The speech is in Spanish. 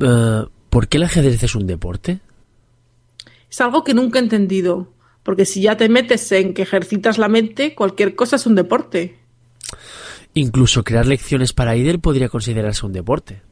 Eh, ¿Por qué el ajedrez es un deporte? Es algo que nunca he entendido. Porque si ya te metes en que ejercitas la mente, cualquier cosa es un deporte. Incluso crear lecciones para IDEL podría considerarse un deporte.